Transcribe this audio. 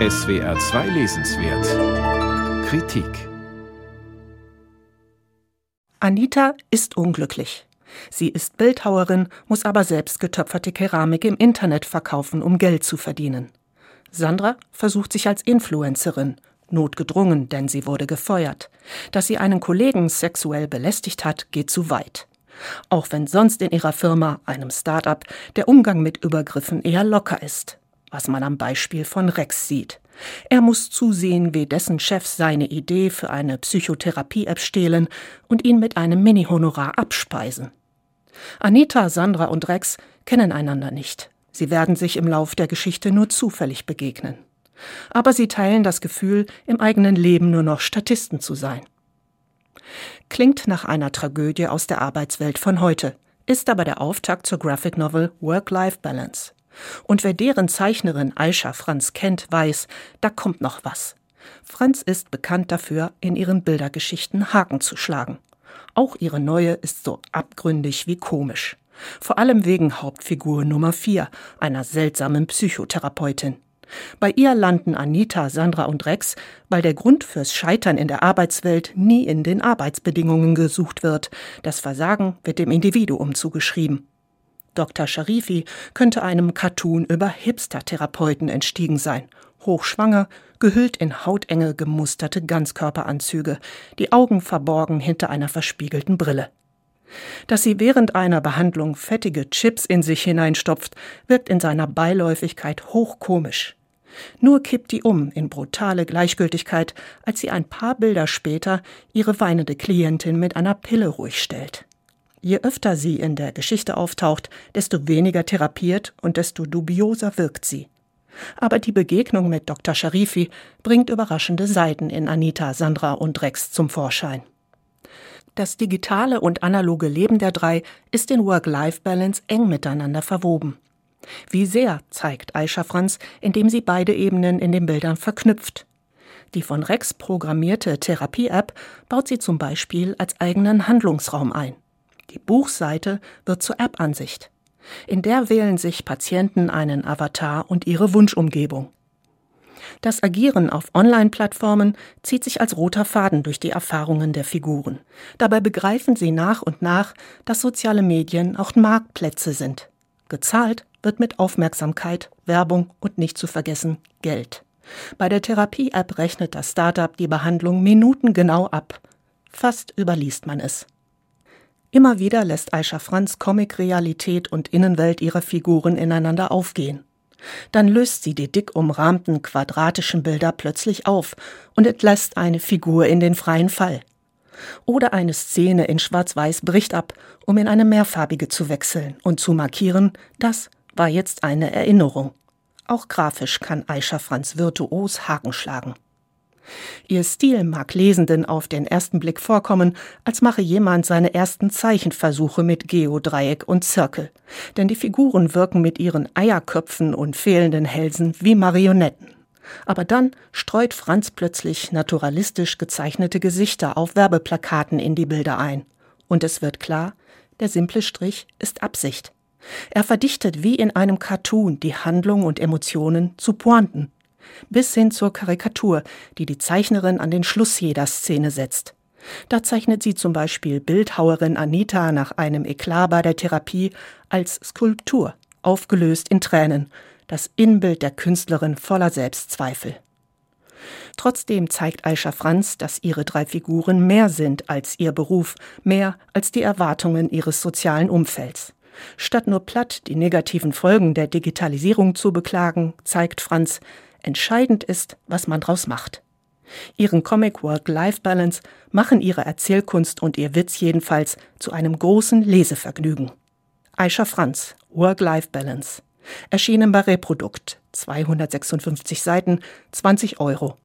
SWR 2 Lesenswert Kritik Anita ist unglücklich. Sie ist Bildhauerin, muss aber selbst getöpferte Keramik im Internet verkaufen, um Geld zu verdienen. Sandra versucht sich als Influencerin, notgedrungen, denn sie wurde gefeuert. Dass sie einen Kollegen sexuell belästigt hat, geht zu weit. Auch wenn sonst in ihrer Firma, einem Start-up, der Umgang mit Übergriffen eher locker ist, was man am Beispiel von Rex sieht. Er muss zusehen, wie dessen Chefs seine Idee für eine Psychotherapie-App stehlen und ihn mit einem Mini-Honorar abspeisen. Anita, Sandra und Rex kennen einander nicht. Sie werden sich im Lauf der Geschichte nur zufällig begegnen. Aber sie teilen das Gefühl, im eigenen Leben nur noch Statisten zu sein. Klingt nach einer Tragödie aus der Arbeitswelt von heute, ist aber der Auftakt zur Graphic Novel Work-Life Balance. Und wer deren Zeichnerin Aisha Franz kennt, weiß, da kommt noch was. Franz ist bekannt dafür, in ihren Bildergeschichten Haken zu schlagen. Auch ihre neue ist so abgründig wie komisch. Vor allem wegen Hauptfigur Nummer 4, einer seltsamen Psychotherapeutin. Bei ihr landen Anita, Sandra und Rex, weil der Grund fürs Scheitern in der Arbeitswelt nie in den Arbeitsbedingungen gesucht wird. Das Versagen wird dem Individuum zugeschrieben. Dr. Sharifi könnte einem Cartoon über Hipster-Therapeuten entstiegen sein. Hochschwanger, gehüllt in hautenge gemusterte Ganzkörperanzüge, die Augen verborgen hinter einer verspiegelten Brille. Dass sie während einer Behandlung fettige Chips in sich hineinstopft, wirkt in seiner Beiläufigkeit hochkomisch. Nur kippt die um in brutale Gleichgültigkeit, als sie ein paar Bilder später ihre weinende Klientin mit einer Pille ruhig stellt. Je öfter sie in der Geschichte auftaucht, desto weniger therapiert und desto dubioser wirkt sie. Aber die Begegnung mit Dr. Sharifi bringt überraschende Seiten in Anita, Sandra und Rex zum Vorschein. Das digitale und analoge Leben der drei ist in Work-Life-Balance eng miteinander verwoben. Wie sehr zeigt Aisha Franz, indem sie beide Ebenen in den Bildern verknüpft. Die von Rex programmierte Therapie-App baut sie zum Beispiel als eigenen Handlungsraum ein. Die Buchseite wird zur App-Ansicht. In der wählen sich Patienten einen Avatar und ihre Wunschumgebung. Das Agieren auf Online-Plattformen zieht sich als roter Faden durch die Erfahrungen der Figuren. Dabei begreifen sie nach und nach, dass soziale Medien auch Marktplätze sind. Gezahlt wird mit Aufmerksamkeit, Werbung und nicht zu vergessen Geld. Bei der Therapie-App rechnet das Startup die Behandlung minutengenau ab. Fast überliest man es. Immer wieder lässt Aisha Franz Comic-Realität und Innenwelt ihrer Figuren ineinander aufgehen. Dann löst sie die dick umrahmten quadratischen Bilder plötzlich auf und entlässt eine Figur in den freien Fall. Oder eine Szene in Schwarz-Weiß bricht ab, um in eine mehrfarbige zu wechseln und zu markieren, das war jetzt eine Erinnerung. Auch grafisch kann Aisha Franz virtuos Haken schlagen. Ihr Stil mag Lesenden auf den ersten Blick vorkommen, als mache jemand seine ersten Zeichenversuche mit Geodreieck und Zirkel. Denn die Figuren wirken mit ihren Eierköpfen und fehlenden Hälsen wie Marionetten. Aber dann streut Franz plötzlich naturalistisch gezeichnete Gesichter auf Werbeplakaten in die Bilder ein. Und es wird klar, der simple Strich ist Absicht. Er verdichtet wie in einem Cartoon die Handlung und Emotionen zu Pointen, bis hin zur Karikatur, die die Zeichnerin an den Schluss jeder Szene setzt. Da zeichnet sie zum Beispiel Bildhauerin Anita nach einem Eklat bei der Therapie als Skulptur, aufgelöst in Tränen, das Inbild der Künstlerin voller Selbstzweifel. Trotzdem zeigt Aisha Franz, dass ihre drei Figuren mehr sind als ihr Beruf, mehr als die Erwartungen ihres sozialen Umfelds. Statt nur platt die negativen Folgen der Digitalisierung zu beklagen, zeigt Franz, Entscheidend ist, was man draus macht. Ihren Comic Work-Life-Balance machen ihre Erzählkunst und ihr Witz jedenfalls zu einem großen Lesevergnügen. Aisha Franz, Work-Life-Balance. Erschienen bei Reprodukt. 256 Seiten, 20 Euro.